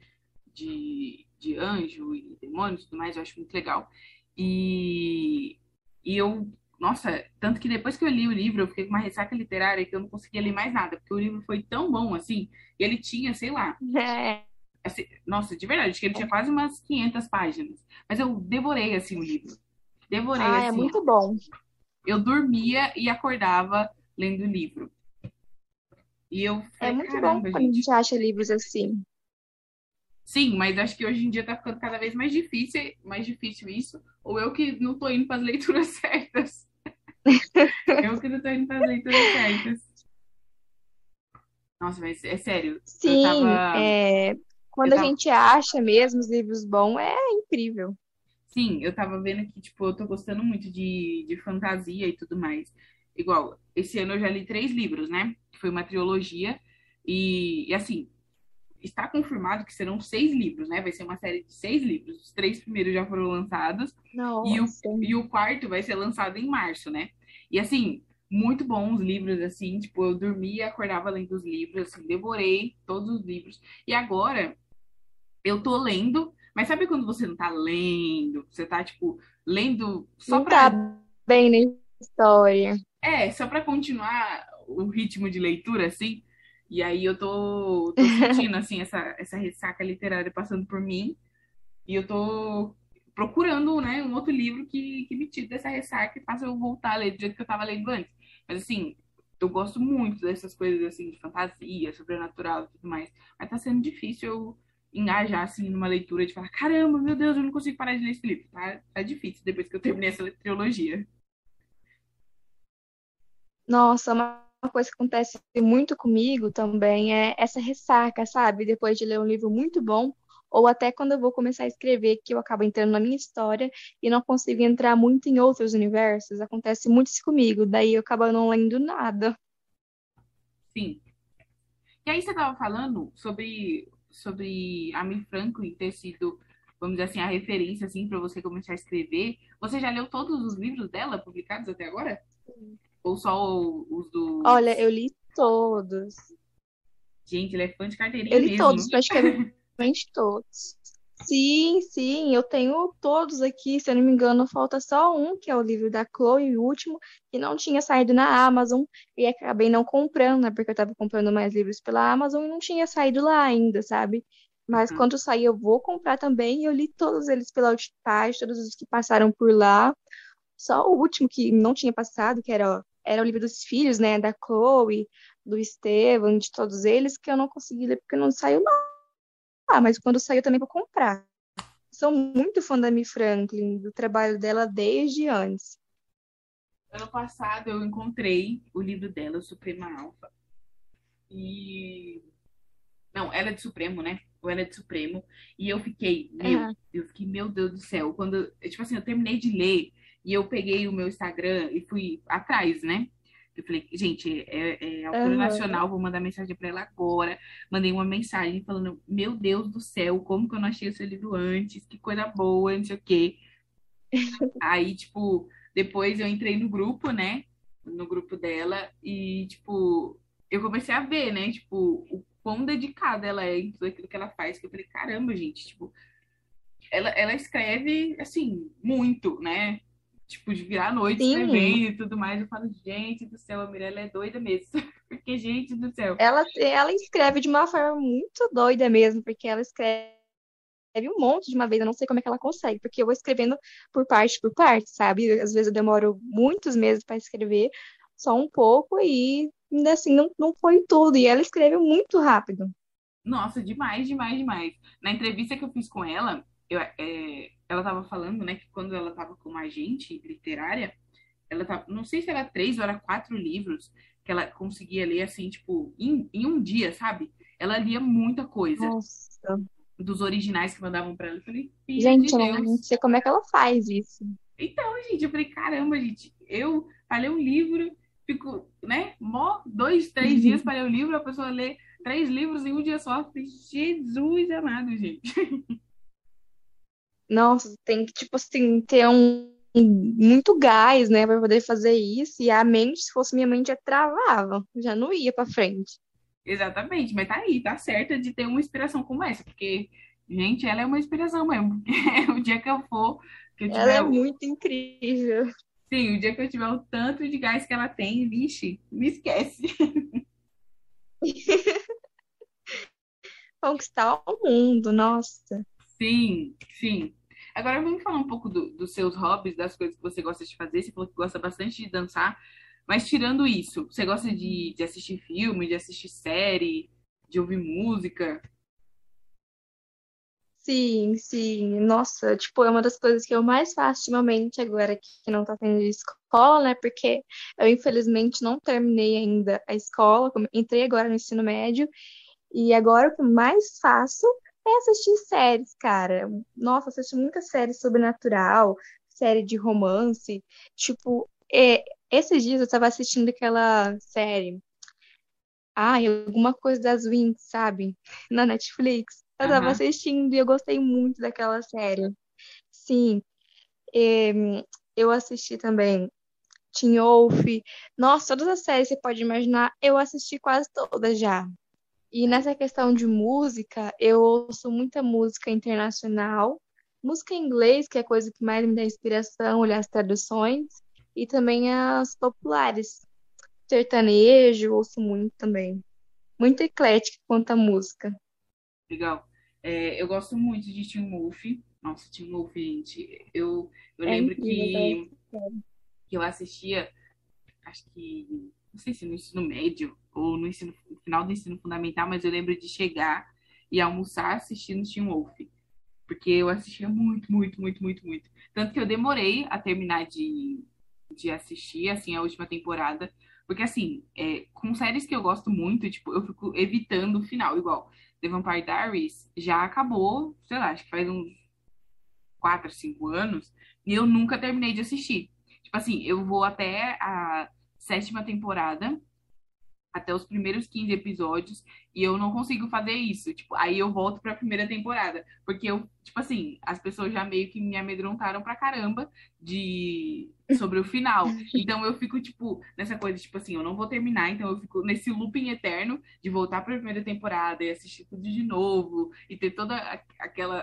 de, de anjo e demônios e tudo mais, eu acho muito legal. E, e eu, nossa, tanto que depois que eu li o livro, eu fiquei com uma ressaca literária que eu não conseguia ler mais nada, porque o livro foi tão bom, assim, e ele tinha, sei lá. É. Assim, nossa, de verdade, acho que ele tinha quase umas 500 páginas. Mas eu devorei, assim, o livro. Devorei, ah, é assim. é muito bom. Eu dormia e acordava lendo o livro. E eu falei, é muito bom quando gente. a gente acha livros assim. Sim, mas acho que hoje em dia tá ficando cada vez mais difícil, mais difícil isso. Ou eu que não tô indo para as leituras certas. eu que não tô indo as leituras certas. Nossa, mas é sério. Sim, tava... é... quando tava... a gente acha mesmo os livros bons, é incrível. Sim, eu tava vendo que, tipo, eu tô gostando muito de, de fantasia e tudo mais. Igual, esse ano eu já li três livros, né? Foi uma trilogia. E, e, assim, está confirmado que serão seis livros, né? Vai ser uma série de seis livros. Os três primeiros já foram lançados. Nossa. E o, e o quarto vai ser lançado em março, né? E assim, muito bons livros, assim, tipo, eu dormia e acordava lendo os livros, assim, devorei todos os livros. E agora, eu tô lendo, mas sabe quando você não tá lendo? Você tá, tipo, lendo só não pra... tá bem na história. É, só para continuar o ritmo de leitura, assim. E aí eu tô, tô sentindo, assim, essa, essa ressaca literária passando por mim. E eu tô procurando, né, um outro livro que, que me tire dessa ressaca e faça eu voltar a ler do jeito que eu tava lendo antes. Mas, assim, eu gosto muito dessas coisas assim de fantasia, sobrenatural e tudo mais. Mas tá sendo difícil eu engajar assim numa leitura de falar, caramba, meu Deus, eu não consigo parar de ler esse livro. Tá, tá difícil depois que eu terminei essa trilogia. Nossa, uma coisa que acontece muito comigo também é essa ressaca, sabe? Depois de ler um livro muito bom, ou até quando eu vou começar a escrever, que eu acabo entrando na minha história e não consigo entrar muito em outros universos. Acontece muito isso comigo, daí eu acabo não lendo nada. Sim. E aí você estava falando sobre, sobre a Franklin ter sido, vamos dizer assim, a referência assim, para você começar a escrever. Você já leu todos os livros dela publicados até agora? Sim. Ou só os do. Olha, eu li todos. Gente, ele é fã de carteirinha Eu li mesmo. todos, praticamente todos. Sim, sim, eu tenho todos aqui. Se eu não me engano, falta só um, que é o livro da Chloe, o último, que não tinha saído na Amazon e acabei não comprando, né? Porque eu tava comprando mais livros pela Amazon e não tinha saído lá ainda, sabe? Mas Uhum. quando sair, eu vou comprar também. E eu li todos eles pela Outpage, todos os que passaram por lá. Só o último que não tinha passado, que era, era o livro dos filhos, né? Da Chloe, do Estevam, de todos eles, que eu não consegui ler porque não saiu lá. Mas quando sair, eu também vou comprar. Sou muito fã da Amy Franklin, do trabalho dela desde antes. Ano passado eu encontrei o livro dela, Suprema Alfa. E. Não, ela é de Supremo, né? Ou ela é de Supremo. E eu fiquei, meu, Aham. eu fiquei, meu Deus do céu. Quando, tipo assim, eu terminei de ler e eu peguei o meu Instagram e fui atrás, né? Eu falei, gente, é, é autora Aham. nacional, vou mandar mensagem pra ela agora. Mandei uma mensagem falando, meu Deus do céu, como que eu não achei esse livro antes? Que coisa boa, não sei o quê. Aí, tipo, depois eu entrei no grupo, né? No grupo dela e, tipo, eu comecei a ver, né? Tipo, o quão dedicada ela é em tudo aquilo que ela faz. Que eu falei, caramba, gente, tipo, ela, ela escreve, assim, muito, né? Tipo, de virar a noite Sim, escrevendo e tudo mais. Eu falo, gente do céu, a Mirella é doida mesmo. Porque, gente do céu. ela, ela escreve de uma forma muito doida mesmo, porque ela escreve um monte de uma vez, eu não sei como é que ela consegue, porque eu vou escrevendo por parte por parte, sabe? Às vezes eu demoro muitos meses para escrever, só um pouco, e ainda assim não, não foi tudo. E ela escreve muito rápido. Nossa, demais, demais, demais. Na entrevista que eu fiz com ela, eu, é, ela tava falando, né, que quando ela tava como agente literária, ela tava, não sei se era três ou era quatro livros que ela conseguia ler, assim, tipo, em, em um dia, sabe? Ela lia muita coisa Nossa. dos originais que mandavam pra ela. Eu falei, filha de Gente, eu não sei como é que ela faz isso. Então, gente, eu falei, caramba, gente, eu para ler um livro, fico, né, mó dois, três dias para ler o livro, a pessoa lê três livros em um dia só. Eu falei, Jesus amado, gente. Nossa, tem que, tipo assim, ter um um- muito gás, né, para poder fazer isso. E a mente, se fosse minha mente, já travava, já não ia para frente. Exatamente, mas tá aí, tá certa de ter uma inspiração como essa, porque, gente, ela é uma inspiração mesmo. O dia que eu for, que eu Ela tiver, é muito incrível. sim, o dia que eu tiver o tanto de gás que ela tem, vixe, me esquece. Conquistar o mundo, nossa. Sim, sim. Agora vamos falar um pouco do- dos seus hobbies, das coisas que você gosta de fazer. Você falou que gosta bastante de dançar, mas tirando isso, você gosta de, de assistir filme, de assistir série, de ouvir música? Sim, sim. Nossa, tipo, é uma das coisas que eu mais faço ultimamente agora que não tá tendo escola, né? Porque eu, infelizmente, não terminei ainda a escola. Entrei agora no ensino médio. E agora o que mais faço é assistir séries, cara. Nossa, assisto muita série sobrenatural, série de romance. Tipo, é, esses dias eu tava assistindo aquela série. Ai, alguma coisa das Winx, sabe? Na Netflix. Eu tava Aham. assistindo e eu gostei muito daquela série. Sim, eh, eu assisti também Teen Wolf. Nossa, todas as séries que você pode imaginar, eu assisti quase todas já. E nessa questão de música, eu ouço muita música internacional, música em inglês, que é a coisa que mais me dá inspiração, olhar as traduções, e também as populares. Sertanejo, ouço muito também. Muito eclética quanto à música. Legal. É, eu gosto muito de Teen Wolf. Nossa, Teen Wolf, gente. Eu, eu É lembro incrível que, série. que eu assistia, acho que não sei se no ensino médio ou no ensino no final do ensino fundamental, mas eu lembro de chegar e almoçar assistindo Teen Wolf. Porque eu assistia muito, muito, muito, muito, muito. Tanto que eu demorei a terminar de, de assistir, assim, a última temporada. Porque, assim, é, com séries que eu gosto muito, tipo, eu fico evitando o final. Igual, The Vampire Diaries já acabou, sei lá, acho que faz uns 4, 5 anos. E eu nunca terminei de assistir. Tipo assim, eu vou até a sétima temporada até os primeiros 15 episódios e eu não consigo fazer isso. Tipo, aí eu volto para a primeira temporada, porque eu, tipo assim, as pessoas já meio que me amedrontaram pra caramba de sobre o final. Então eu fico tipo nessa coisa, tipo assim, eu não vou terminar, então eu fico nesse looping eterno de voltar para a primeira temporada e assistir tudo de novo e ter toda aquela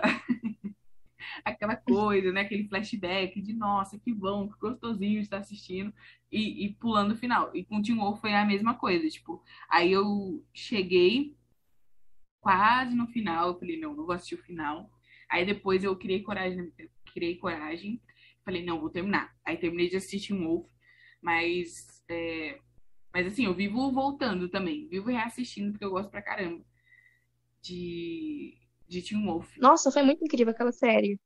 coisa, né? Aquele flashback de nossa, que bom, que gostosinho estar assistindo e, e pulando o final. E Wolf foi a mesma coisa, tipo, aí eu cheguei quase no final, eu falei, não, não vou assistir o final. Aí depois eu criei coragem, criei coragem, falei, não, vou terminar. Aí terminei de assistir Teen Wolf, mas é, mas assim, eu vivo voltando também, vivo reassistindo porque eu gosto pra caramba de de Teen Wolf. Nossa, foi muito incrível aquela série.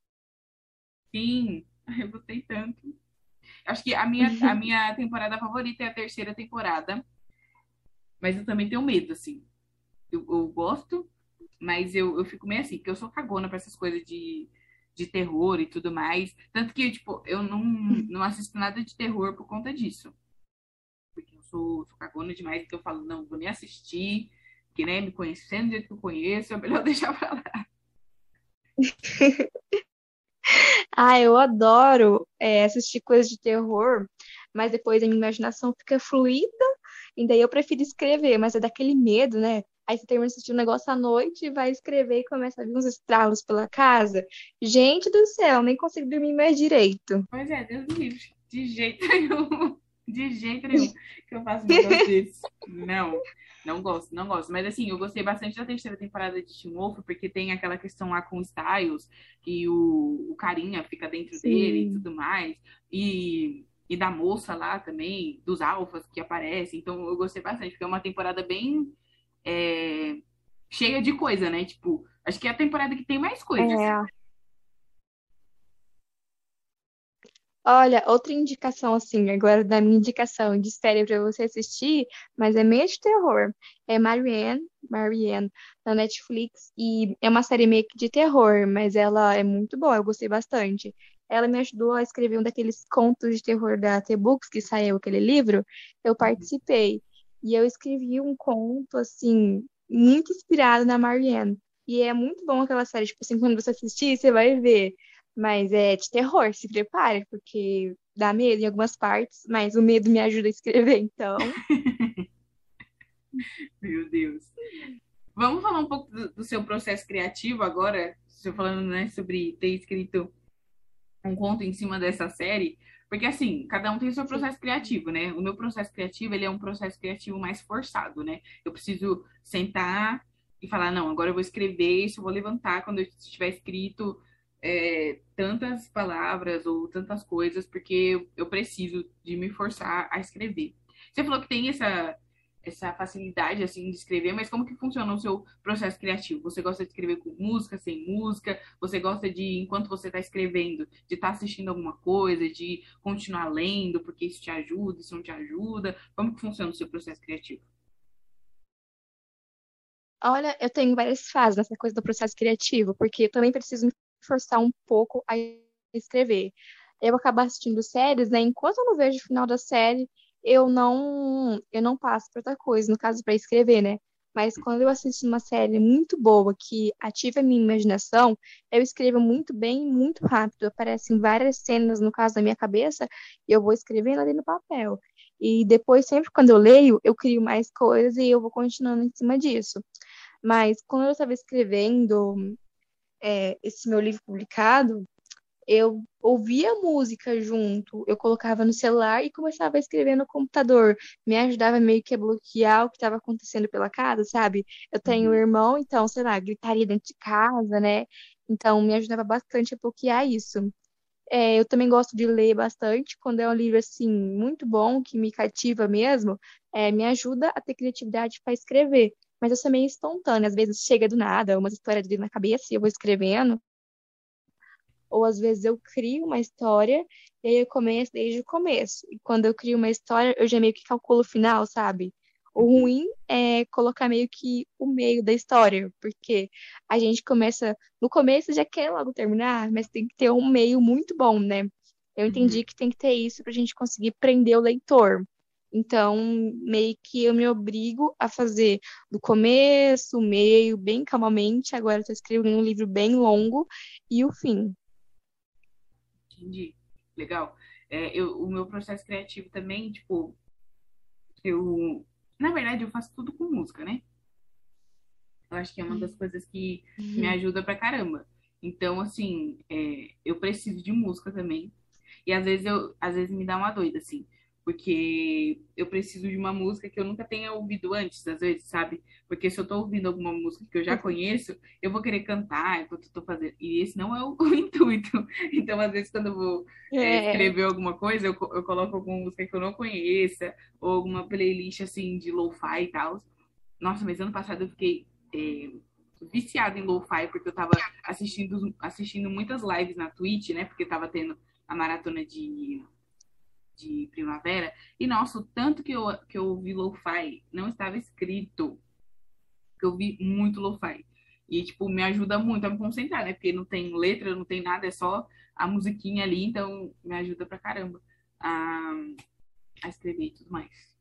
Sim, eu gostei tanto. Acho que a minha, a minha temporada favorita é a terceira temporada. Mas eu também tenho medo, assim. Eu, eu gosto, mas eu, eu fico meio assim, porque eu sou cagona pra essas coisas de, de terror e tudo mais. Tanto que, tipo, eu não, não assisto nada de terror por conta disso. Porque eu sou, sou cagona demais, então eu falo, não, vou nem assistir, que nem né, me conhecendo do jeito que eu conheço, é melhor deixar pra lá. Ah, eu adoro é, assistir coisas de terror, mas depois a minha imaginação fica fluida, e daí eu prefiro escrever, mas é daquele medo, né? Aí você termina de assistir um negócio à noite, vai escrever e começa a vir uns estralos pela casa. Gente do céu, nem consigo dormir mais direito. Pois é, Deus me livre. De jeito nenhum. De jeito nenhum que eu faço desse. Não. Não gosto, não gosto. Mas assim, eu gostei bastante da terceira temporada de Teen Wolf, porque tem aquela questão lá com o Styles, que o, o carinha fica dentro Sim. dele e tudo mais. E, e da moça lá também, dos alfas que aparecem. Então eu gostei bastante, porque é uma temporada bem é, cheia de coisa, né? Tipo, acho que é a temporada que tem mais coisas. É. Olha, outra indicação, assim, agora da minha indicação de série para você assistir, mas é meio de terror. É Marianne, Marianne, na Netflix, e é uma série meio que de terror, mas ela é muito boa, eu gostei bastante. Ela me ajudou a escrever um daqueles contos de terror da T-Books, que saiu aquele livro, eu participei. E eu escrevi um conto, assim, muito inspirado na Marianne. E é muito bom aquela série, tipo assim, quando você assistir, você vai ver mas é de terror, se prepare, porque dá medo em algumas partes, mas o medo me ajuda a escrever, então. Meu Deus. Vamos falar um pouco do, do seu processo criativo agora, você falando né, sobre ter escrito um conto em cima dessa série, porque assim, cada um tem o seu processo criativo, né? O meu processo criativo, ele é um processo criativo mais forçado, né? Eu preciso sentar e falar, não, agora eu vou escrever isso, eu vou levantar quando eu estiver escrito é, tantas palavras ou tantas coisas, porque eu preciso de me forçar a escrever. Você falou que tem essa, essa facilidade assim de escrever, mas como que funciona o seu processo criativo? Você gosta de escrever com música, sem música? Você gosta de, enquanto você está escrevendo, de estar tá assistindo alguma coisa, de continuar lendo, porque isso te ajuda, isso não te ajuda? Como que funciona o seu processo criativo? Olha, eu tenho várias fases nessa coisa do processo criativo, porque também preciso me forçar um pouco a escrever. Eu acabo assistindo séries, né? Enquanto eu não vejo o final da série, eu não eu não passo para outra coisa, no caso para escrever, né? Mas quando eu assisto uma série muito boa que ativa a minha imaginação, eu escrevo muito bem e muito rápido. Aparecem várias cenas no caso da minha cabeça e eu vou escrevendo ali no papel. E depois, sempre quando eu leio, eu crio mais coisas e eu vou continuando em cima disso. Mas quando eu estava escrevendo é, esse meu livro publicado, eu ouvia música junto, eu colocava no celular e começava a escrever no computador. Me ajudava meio que a bloquear o que estava acontecendo pela casa, sabe? Eu tenho um uhum. irmão, então, sei lá, gritaria dentro de casa, né? Então, me ajudava bastante a bloquear isso. É, eu também gosto de ler bastante. Quando é um livro assim muito bom, que me cativa mesmo, é, me ajuda a ter criatividade para escrever. Mas eu sou meio espontânea, às vezes chega do nada, uma história de na cabeça e eu vou escrevendo. Ou às vezes eu crio uma história e aí eu começo desde o começo. E quando eu crio uma história, eu já meio que calculo o final, sabe? O ruim é colocar meio que o meio da história, porque a gente começa. No começo já quer logo terminar, mas tem que ter um meio muito bom, né? Eu entendi Uhum. que tem que ter isso pra gente conseguir prender o leitor. Então, meio que eu me obrigo a fazer do começo, meio, bem calmamente. Agora eu tô escrevendo um livro bem longo e o fim. Entendi. Legal. É, eu, o meu processo criativo também, tipo, eu. Na verdade, eu faço tudo com música, né? Eu acho que é uma das coisas que me ajuda pra caramba. Então, assim, é, eu preciso de música também. E às vezes eu, às vezes me dá uma doida, assim, porque eu preciso de uma música que eu nunca tenha ouvido antes, às vezes, sabe? Porque se eu tô ouvindo alguma música que eu já conheço, eu vou querer cantar enquanto eu tô fazendo. E esse não é o, o intuito. Então, às vezes, quando eu vou é, É, escrever alguma coisa, eu, eu coloco alguma música que eu não conheça, ou alguma playlist assim de lo-fi e tal. Nossa, mas ano passado eu fiquei é, viciada em lo-fi, porque eu tava assistindo, assistindo muitas lives na Twitch, né? Porque tava tendo a maratona de, de primavera. E nossa, o tanto que eu, que eu ouvi lo-fi não estava escrito, que eu vi muito lo-fi. E, tipo, me ajuda muito a me concentrar, né? Porque não tem letra, não tem nada, é só a musiquinha ali, então me ajuda pra caramba a, a escrever e tudo mais.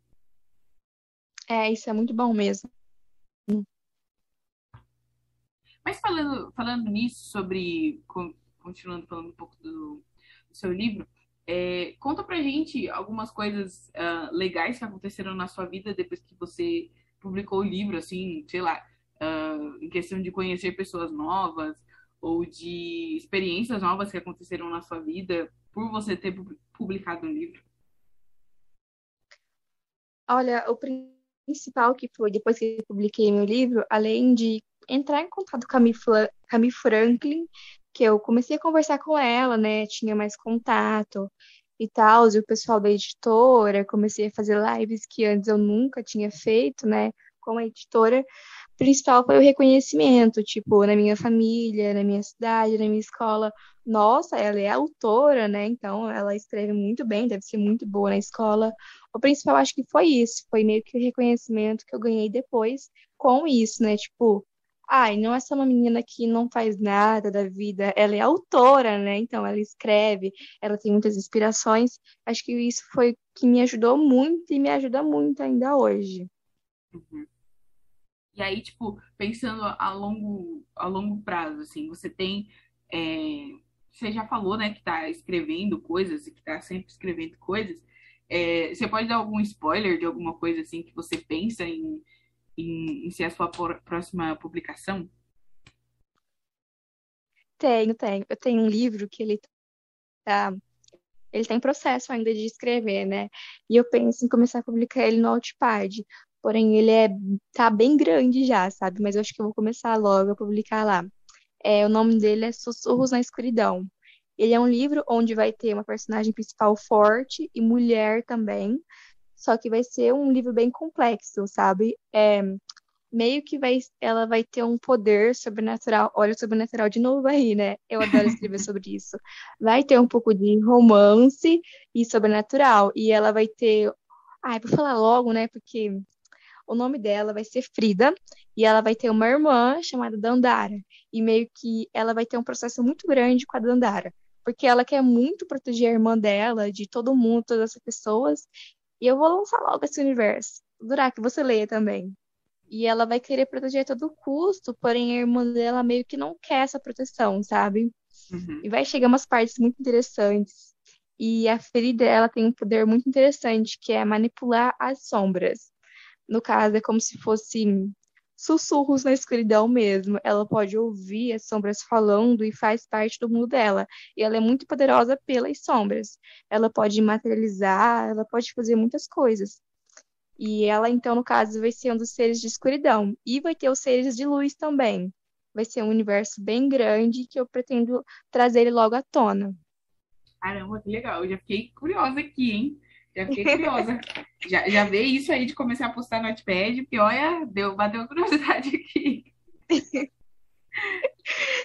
é, isso é muito bom mesmo. Mas falando, falando nisso, sobre, con- continuando falando um pouco do, do seu livro, é, conta pra gente algumas coisas ah, legais que aconteceram na sua vida depois que você publicou o livro, assim, sei lá, ah, em questão de conhecer pessoas novas ou de experiências novas que aconteceram na sua vida por você ter pu- publicado um livro. Olha, o principal que foi depois que publiquei meu livro, além de entrar em contato com a Mi Franklin, que eu comecei a conversar com ela, né? Tinha mais contato e tal, e o pessoal da editora, comecei a fazer lives que antes eu nunca tinha feito, né? Com a editora, o principal foi o reconhecimento, tipo, na minha família, na minha cidade, na minha escola. Nossa, ela é autora, né? Então ela escreve muito bem, deve ser muito boa na escola. O principal acho que foi isso, foi meio que o reconhecimento que eu ganhei depois com isso, né? Tipo, ai, não é só uma menina que não faz nada da vida, ela é autora, né? Então ela escreve, ela tem muitas inspirações. Acho que isso foi que me ajudou muito e me ajuda muito ainda hoje. Uhum. E aí, tipo, pensando a longo, a longo prazo, assim, você tem. é, você já falou, né, que tá escrevendo coisas e que tá sempre escrevendo coisas. É, você pode dar algum spoiler de alguma coisa, assim, que você pensa em, em, em ser a sua por- próxima publicação? Tenho, tenho. Eu tenho um livro que ele tá, ele tem processo ainda de escrever, né? E eu penso em começar a publicar ele no Wattpad. Porém, ele é tá bem grande já, sabe? Mas eu acho que eu vou começar logo a publicar lá. É, o nome dele é Sussurros na Escuridão. Ele é um livro onde vai ter uma personagem principal forte e mulher também, só que vai ser um livro bem complexo, sabe? É, meio que vai, ela vai ter um poder sobrenatural. Olha o sobrenatural de novo aí, né? Eu adoro escrever sobre isso. Vai ter um pouco de romance e sobrenatural, e ela vai ter. Ai, vou falar logo, né? Porque o nome dela vai ser Frida e ela vai ter uma irmã chamada Dandara. E meio que ela vai ter um processo muito grande com a Dandara, porque ela quer muito proteger a irmã dela, de todo mundo, todas as pessoas. E eu vou lançar logo esse universo. Durar que você leia também. E ela vai querer proteger a todo custo, porém a irmã dela meio que não quer essa proteção, sabe? Uhum, E vai chegar umas partes muito interessantes. E a Frida, ela tem um poder muito interessante, que é manipular as sombras. No caso, é como se fosse sussurros na escuridão mesmo. Ela pode ouvir as sombras falando e faz parte do mundo dela. E ela é muito poderosa pelas sombras. Ela pode materializar, ela pode fazer muitas coisas. E ela, então, no caso, vai ser um dos seres de escuridão. E vai ter os seres de luz também. Vai ser um universo bem grande que eu pretendo trazer ele logo à tona. Caramba, que legal. Eu já fiquei curiosa aqui, hein? Já fiquei curiosa. já, já veio isso aí de começar a postar no Notepad, porque olha, deu, bateu a curiosidade aqui.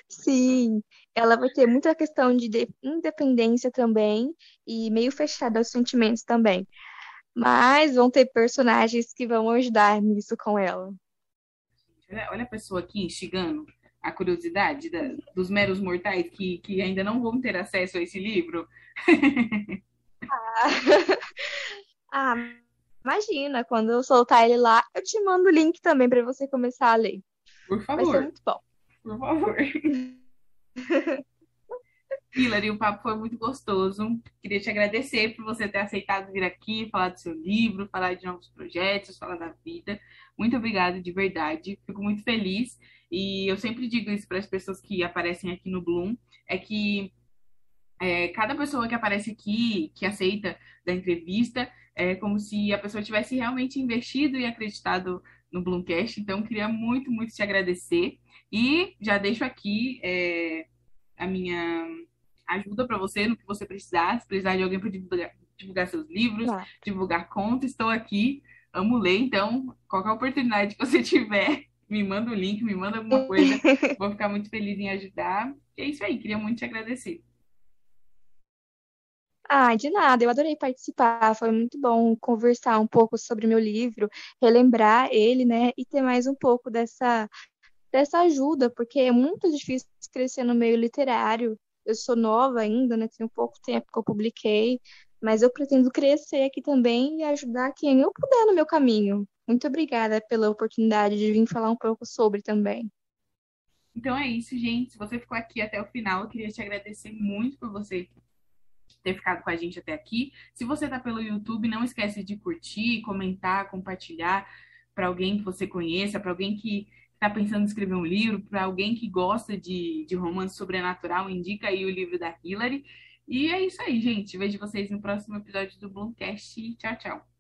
Sim, ela vai ter muita questão de independência também e meio fechada aos sentimentos também. Mas vão ter personagens que vão ajudar nisso com ela. Olha, olha a pessoa aqui instigando a curiosidade da, dos meros mortais que, que ainda não vão ter acesso a esse livro. ah, ah, imagina, quando eu soltar ele lá, eu te mando o link também para você começar a ler. Por favor. Vai ser muito bom. Por favor. Hilary, o papo foi muito gostoso. Queria te agradecer por você ter aceitado vir aqui, falar do seu livro, falar de novos projetos, falar da vida. Muito obrigada, de verdade. Fico muito feliz. E eu sempre digo isso para as pessoas que aparecem aqui no Bloom, é que é, cada pessoa que aparece aqui, que aceita da entrevista, é como se a pessoa tivesse realmente investido e acreditado no Bloomcast. Então, queria muito, muito te agradecer. E já deixo aqui é, a minha ajuda para você no que você precisar. Se precisar de alguém para divulgar, divulgar, seus livros, tá. divulgar contos, estou aqui. Amo ler, então qualquer oportunidade que você tiver, me manda o um link, me manda alguma coisa. Vou ficar muito feliz em ajudar. E é isso aí, queria muito te agradecer. Ah, de nada, eu adorei participar. Foi muito bom conversar um pouco sobre meu livro, relembrar ele, né, e ter mais um pouco dessa dessa ajuda, porque é muito difícil crescer no meio literário eu sou nova ainda, né? Tem um pouco tempo que eu publiquei, mas eu pretendo crescer aqui também e ajudar quem eu puder no meu caminho. Muito obrigada pela oportunidade de vir falar um pouco sobre também. Então é isso, gente. Se você ficou aqui até o final, eu queria te agradecer muito por você ter ficado com a gente até aqui. Se você está pelo YouTube, não esquece de curtir, comentar, compartilhar para alguém que você conheça, para alguém que está pensando em escrever um livro, para alguém que gosta de, de romance sobrenatural, indica aí o livro da Hillary. E é isso aí, gente. Vejo vocês no próximo episódio do Bloomcast. Tchau, tchau.